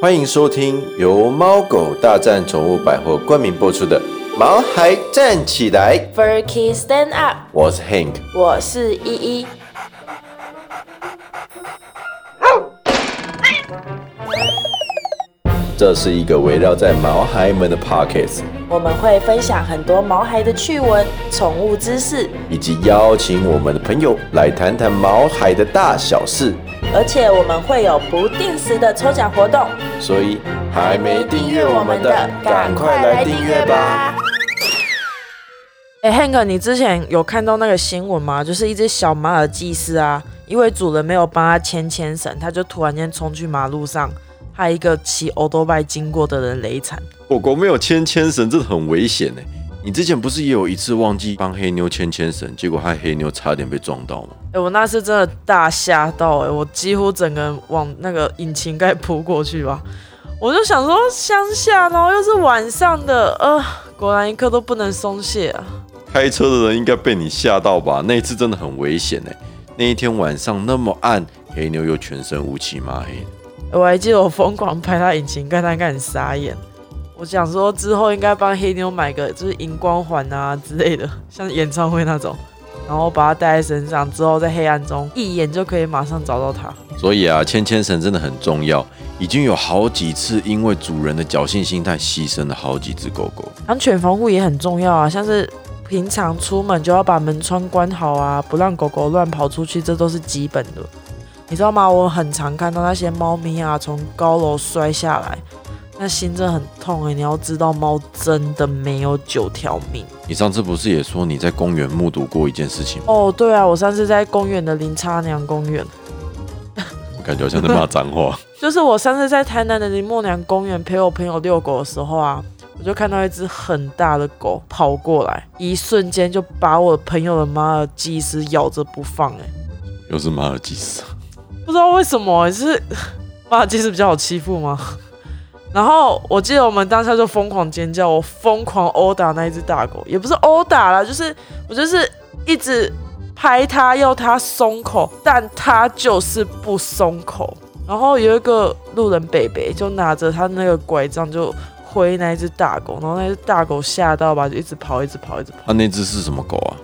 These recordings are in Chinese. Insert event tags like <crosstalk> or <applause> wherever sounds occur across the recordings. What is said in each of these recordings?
欢迎收听由猫狗大战宠物百货冠名播出的《毛孩站起来》，Furky Stand Up，我是 Hank。我是依依。这是一个围绕在毛孩们的 Pockets，我们会分享很多毛孩的趣闻、宠物知识，以及邀请我们的朋友来谈谈毛孩的大小事。而且我们会有不定时的抽奖活动。所以还没订阅我们的，赶快来订阅吧！！哎、h a n k 你之前有看到那个新闻吗？就是一只小马尔济斯啊，因为主人没有帮它牵牵绳，它就突然间冲去马路上，害一个骑欧多拜经过的人雷惨。狗狗没有牵牵绳，真的很危险呢。你之前不是也有一次忘记帮黑妞牵牵绳，结果害黑妞差点被撞到吗？哎、我那次真的大吓到哎、我几乎整个人往那个引擎盖扑过去吧。我就想说乡下，然后又是晚上的，呃，果然一刻都不能松懈啊。开车的人应该被你吓到吧？那一次真的很危险呢。那一天晚上那么暗，黑妞又全身乌漆麻黑。我还记得我疯狂拍他引擎盖，他应该很傻眼。我想说之后应该帮黑妞买个就是荧光环啊之类的，像演唱会那种，然后把它戴在身上，之后在黑暗中一眼就可以马上找到它。所以啊，牵牵绳真的很重要。已经有好几次因为主人的侥幸心态，牺牲了好几只狗狗。安全防护也很重要啊，像是平常出门就要把门窗关好啊，不让狗狗乱跑出去，这都是基本的。你知道吗？我很常看到那些猫咪啊从高楼摔下来，那心真的很痛哎、你要知道，猫真的没有九条命。你上次不是也说你在公园目睹过一件事情吗？哦，对啊，我上次在公园的林差娘公园，我感觉好像在骂脏话。<laughs> 就是我上次在台南的林默娘公园陪我朋友遛狗的时候啊，我就看到一只很大的狗跑过来，一瞬间就把我朋友的马尔济斯咬着不放、哎，又是马尔济斯，不知道为什么、就是 <laughs> 马尔济斯比较好欺负吗？然后我记得我们当下就疯狂尖叫，我疯狂殴打那一只大狗，也不是殴打啦，就是我就是一直拍它，要它松口，但它就是不松口。然后有一个路人北北就拿着他那个拐杖就挥那一只大狗，然后那只大狗吓到吧，就一直跑，一直跑，一直跑。啊，那只是什么狗啊？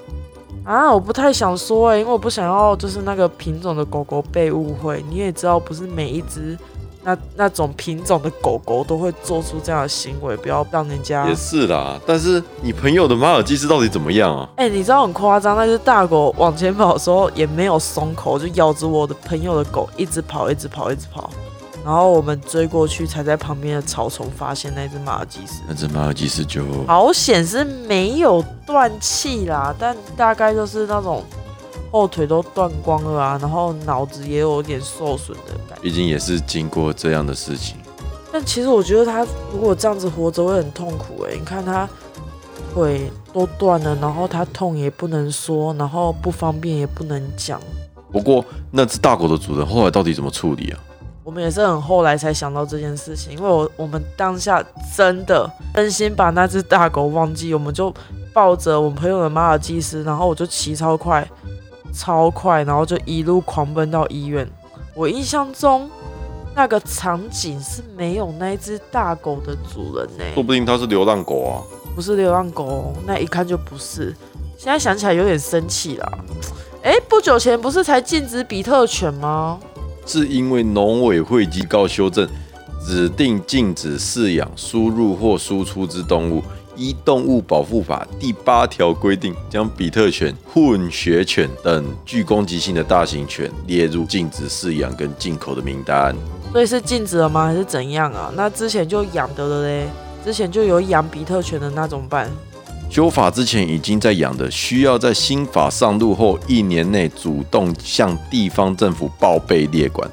啊，我不太想说哎、因为我不想要就是那个品种的狗狗被误会。你也知道，不是每一只那那种品种的狗狗都会做出这样的行为，不要让人家也。是啦，但是你朋友的马尔济斯到底怎么样啊？哎、你知道很夸张，那只大狗往前跑的时候也没有松口，就咬着我的朋友的狗一直跑，一直跑，一直跑。然后我们追过去，才在旁边的草丛发现那只马尔济斯。那只马尔济斯就好险是没有断气啦，但大概就是那种后腿都断光了啊，然后脑子也有点受损的感觉。毕竟也是经过这样的事情。但其实我觉得他如果这样子活着会很痛苦诶、你看他腿都断了，然后他痛也不能说，然后不方便也不能讲。不过那只大狗的主人后来到底怎么处理啊？我们也是很后来才想到这件事情，因为我我们当下真的真心把那只大狗忘记，我们就抱着我们朋友的马尔济斯，然后我就骑超快，超快，然后就一路狂奔到医院。我印象中那个场景是没有那只大狗的主人呢、说不定它是流浪狗啊。不是流浪狗哦，那一看就不是。现在想起来有点生气啦。哎，不久前不是才禁止比特犬吗？是因为农委会机告修正指定禁止饲养、输入或输出之动物，依《动物保护法》第八条规定，将比特犬、混血犬等具攻击性的大型犬列入禁止饲养跟进口的名单。所以是禁止了吗？还是怎样啊？那之前就养的了嘞，之前就有养比特犬的，那怎么办？修法之前已经在养的，需要在新法上路后一年内主动向地方政府报备列管，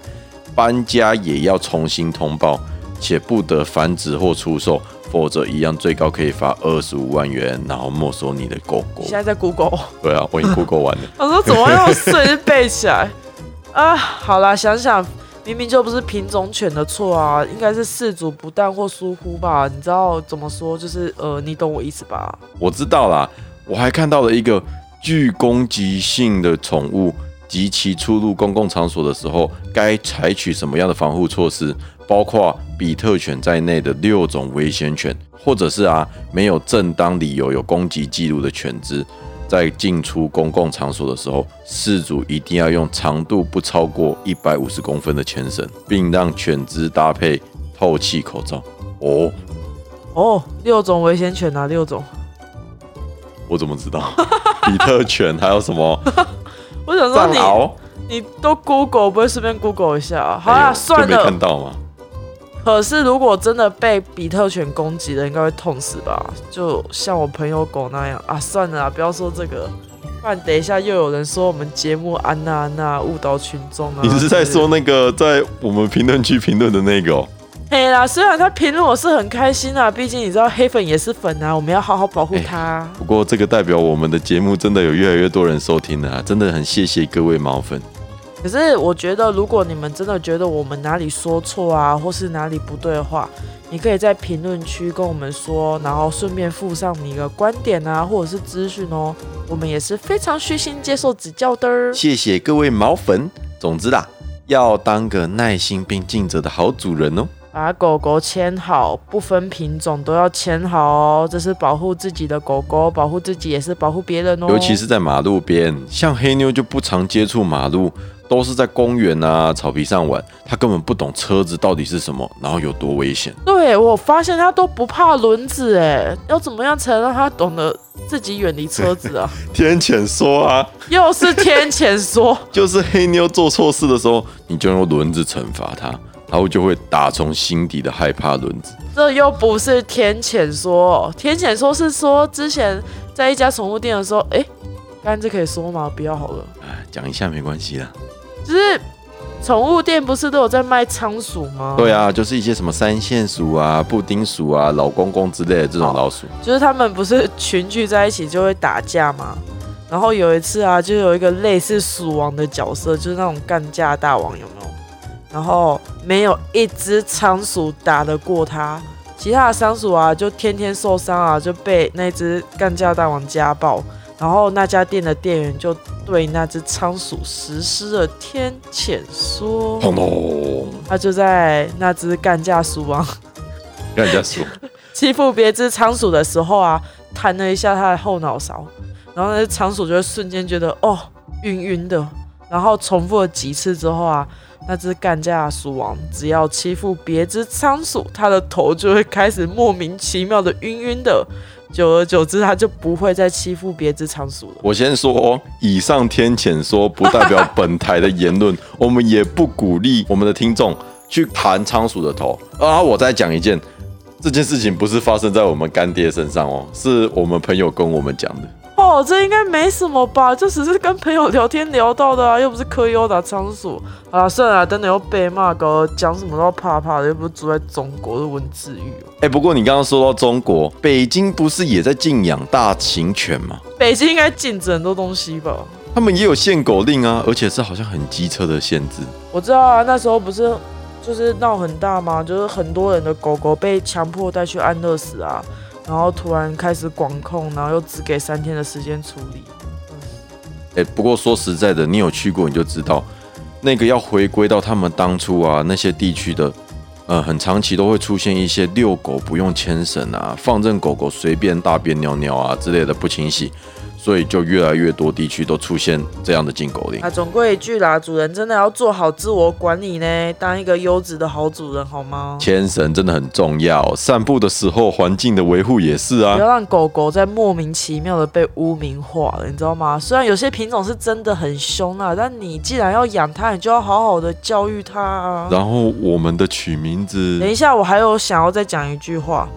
搬家也要重新通报，且不得繁殖或出售，否则一样最高可以罚二十五万元，然后没收你的狗狗现。在在 Google，对啊，我已经 Google 完了。<laughs> 我说怎么用碎就背起来啊？好啦，想想明明就不是品种犬的错啊，应该是饲主不当或疏忽吧？你知道怎么说？就是呃，你懂我意思吧？我知道啦，我还看到了一个具攻击性的宠物及其出入公共场所的时候，该采取什么样的防护措施，包括比特犬在内的六种危险犬，或者是啊没有正当理由有攻击记录的犬只，在进出公共场所的时候，饲主一定要用长度不超过一百五十公分的牵绳，并让犬只搭配透气口罩。哦，哦，六种危险犬哪六种？我怎么知道？<laughs> 比特犬还有什么？我想说你藏獒？你都 Google 不会顺便 Google 一下啊？好啦，哎呦算就没看了。到吗？可是如果真的被比特犬攻击了，应该会痛死吧？就像我朋友狗那样啊！算了啦，不要说这个，不然等一下又有人说我们节目安娜安娜误导群众啊！你是在说那个在我们评论区评论的那个、哦？嘿啦，虽然他评论我是很开心啊，毕竟你知道黑粉也是粉啊，我们要好好保护他啊。不过这个代表我们的节目真的有越来越多人收听了、啊，真的很谢谢各位毛粉。可是我觉得，如果你们真的觉得我们哪里说错啊，或是哪里不对的话，你可以在评论区跟我们说，然后顺便附上你的观点啊，或者是资讯哦。我们也是非常虚心接受指教的。谢谢各位毛粉。总之啦，要当个耐心并尽责的好主人哦。把狗狗牵好，不分品种都要牵好哦，这是保护自己的狗狗，保护自己也是保护别人哦。尤其是在马路边，像黑妞就不常接触马路，都是在公园啊、草皮上玩，她根本不懂车子到底是什么，然后有多危险。对我发现它都不怕轮子，哎，要怎么样才能让它懂得自己远离车子啊？<laughs> 天谴说啊，又是天谴说。<laughs> 就是黑妞做错事的时候，你就用轮子惩罚她，然后就会打从心底的害怕轮子。这又不是天谴说，天谴说是说之前在一家宠物店的时候，哎，刚才这可以说吗？不要好了，哎，讲一下没关系啦。就是宠物店不是都有在卖仓鼠吗？对，啊，就是一些什么三线鼠啊、布丁鼠啊、老公公之类的这种老鼠。就是他们不是群聚在一起就会打架吗？然后有一次啊，就有一个类似鼠王的角色，就是那种干架大王，有没有？然后没有一只仓鼠打得过他，其他的仓鼠啊就天天受伤啊，就被那只干架大王家暴。然后那家店的店员就对那只仓鼠实施了天谴说，他就在那只干架鼠王干架鼠，<laughs> 欺负别只仓鼠的时候啊，弹了一下他的后脑勺，然后那只仓鼠就会瞬间觉得哦晕晕的，然后重复了几次之后啊，那只干架鼠王只要欺负别只仓鼠，它的头就会开始莫名其妙的晕晕的，久而久之，它就不会再欺负别只仓鼠了。我先说哦，以上天谴说不代表 <laughs> 本台的言论，我们也不鼓励我们的听众去弹仓鼠的头。啊我再讲一件，这件事情不是发生在我们干爹身上哦，是我们朋友跟我们讲的。哦，这应该没什么吧？这只是跟朋友聊天聊到的啊，又不是科优打仓鼠。好了，算了，等等又被骂，搞讲什么都要怕怕的，又不是住在中国，是文字狱哦。哎，不过你刚刚说到中国，北京不是也在禁养大型犬吗？北京应该禁止很多东西吧？他们也有限狗令啊，而且是好像很机车的限制。我知道啊，那时候不是就是闹很大吗？就是很多人的狗狗被强迫带去安乐死啊，然后突然开始管控，然后又只给三天的时间处理。哎，不过说实在的，你有去过你就知道，那个要回归到他们当初啊那些地区的，呃，很长期都会出现一些遛狗不用牵绳啊，放任狗狗随便大便尿尿啊之类的不清洗，所以就越来越多地区都出现这样的禁狗令。啊，总归一句啦，主人真的要做好自我管理呢，当一个优质的好主人，好吗？牵绳真的很重要，散步的时候环境的维护也是啊不。要让狗狗在莫名其妙的被污名化了，你知道吗？虽然有些品种是真的很凶啊，但你既然要养它，你就要好好的教育它啊。然后我们的取名字等一下，我还有想要再讲一句话。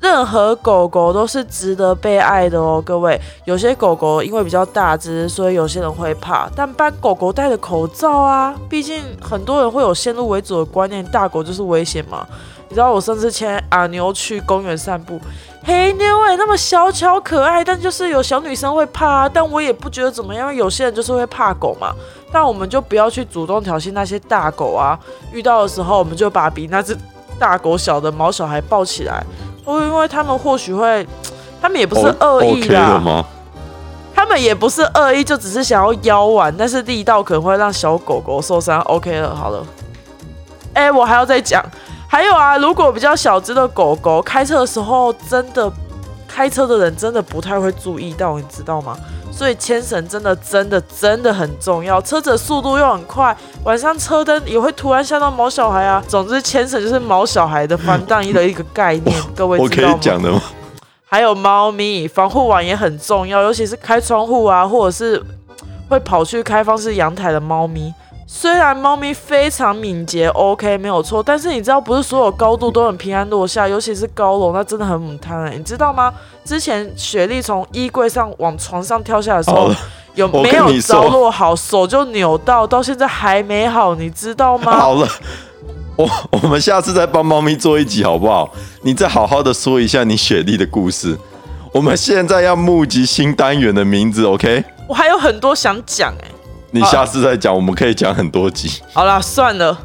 任何狗狗都是值得被爱的哦，各位。有些狗狗因为比较大只，所以有些人会怕，但帮狗狗戴着口罩啊，毕竟很多人会有先入为主的观念，大狗就是危险嘛。你知道我上次牵阿牛去公园散步，黑妞哎、那么小巧可爱，但就是有小女生会怕啊，但我也不觉得怎么样，有些人就是会怕狗嘛。但我们就不要去主动挑衅那些大狗啊，遇到的时候我们就把比那只大狗小的毛小孩抱起来，哦，因为他们或许会，<tsk> 他们也不是恶意吗？他们也不是恶意，就只是想要邀玩，但是力道可能会让小狗狗受伤。OK 了，好了。哎哎、我还要再讲，还有啊，如果比较小只的狗狗开车的时候，真的开车的人真的不太会注意到，你知道吗？所以牵绳真的真的真的很重要，车子的速度又很快，晚上车灯也会突然吓到毛小孩啊。总之，牵绳就是毛小孩的防弹衣的一个概念，各位我 <laughs> 可知道吗？以讲的吗？还有猫咪防护网也很重要，尤其是开窗户啊，或者是会跑去开放式阳台的猫咪。虽然猫咪非常敏捷，OK 没有错，但是你知道不是所有高度都很平安落下，尤其是高楼，那真的很母汤哎，你知道吗？之前雪莉从衣柜上往床上跳下来的时候有没有着落好，手就扭到，到现在还没好，你知道吗？好了，我我们下次再帮猫咪做一集好不好？你再好好的说一下你雪莉的故事。我们现在要募集新单元的名字，OK？我还有很多想讲哎。你下次再讲，我们可以讲很多集。<laughs> 好啦，算了。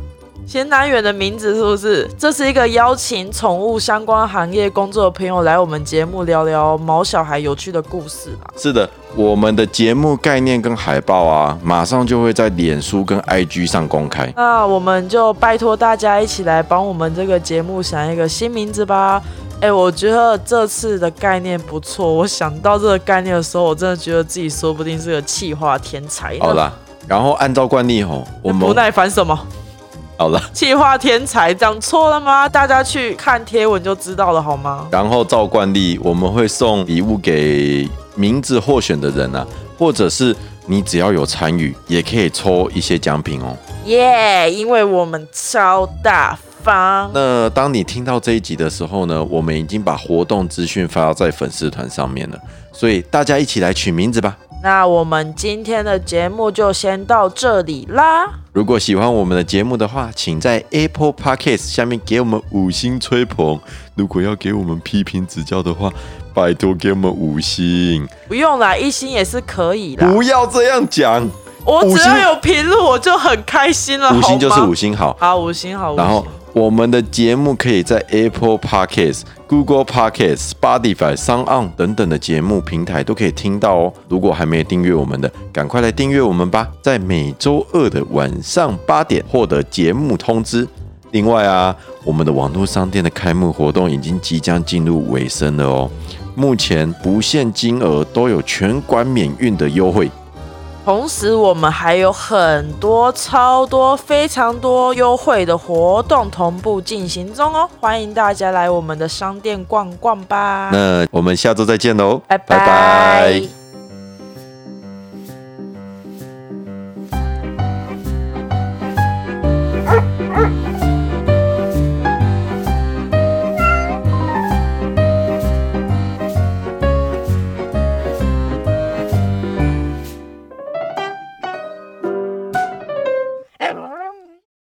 新单元的名字是不是？这是一个邀请宠物相关行业工作的朋友来我们节目聊聊毛小孩有趣的故事啦。是的，我们的节目概念跟海报啊，马上就会在脸书跟 IG 上公开。那我们就拜托大家一起来帮我们这个节目想一个新名字吧。哎，我觉得这次的概念不错。我想到这个概念的时候，我真的觉得自己说不定是个气化天才。好啦，然后按照惯例吼，我们不耐烦什么？好了，<laughs> 气化天才讲错了吗？大家去看贴文就知道了，好吗？然后照惯例，我们会送礼物给名字获选的人啊，或者是你只要有参与，也可以抽一些奖品哦。耶因为我们超大方。那当你听到这一集的时候呢，我们已经把活动资讯发在粉丝团上面了，所以大家一起来取名字吧。那我们今天的节目就先到这里啦。如果喜欢我们的节目的话，请在 Apple Podcast 下面给我们五星吹捧。如果要给我们批评指教的话，拜托给我们五星，不用啦，一星也是可以的。不要这样讲。我只要有评论，我就很开心了。五星就是五星好。好，五星好。五星然后我们的节目可以在 Apple Podcast、Google Podcast、Spotify、s o n On 等等的节目平台都可以听到哦。如果还没有订阅我们的，赶快来订阅我们吧，在每周二的晚上八点获得节目通知。另外啊，我们的网络商店的开幕活动已经即将进入尾声了哦。目前不限金额，都有全馆免运的优惠。同时，我们还有很多、超多、非常多优惠的活动同步进行中哦，欢迎大家来我们的商店逛逛吧。那我们下周再见喽，拜拜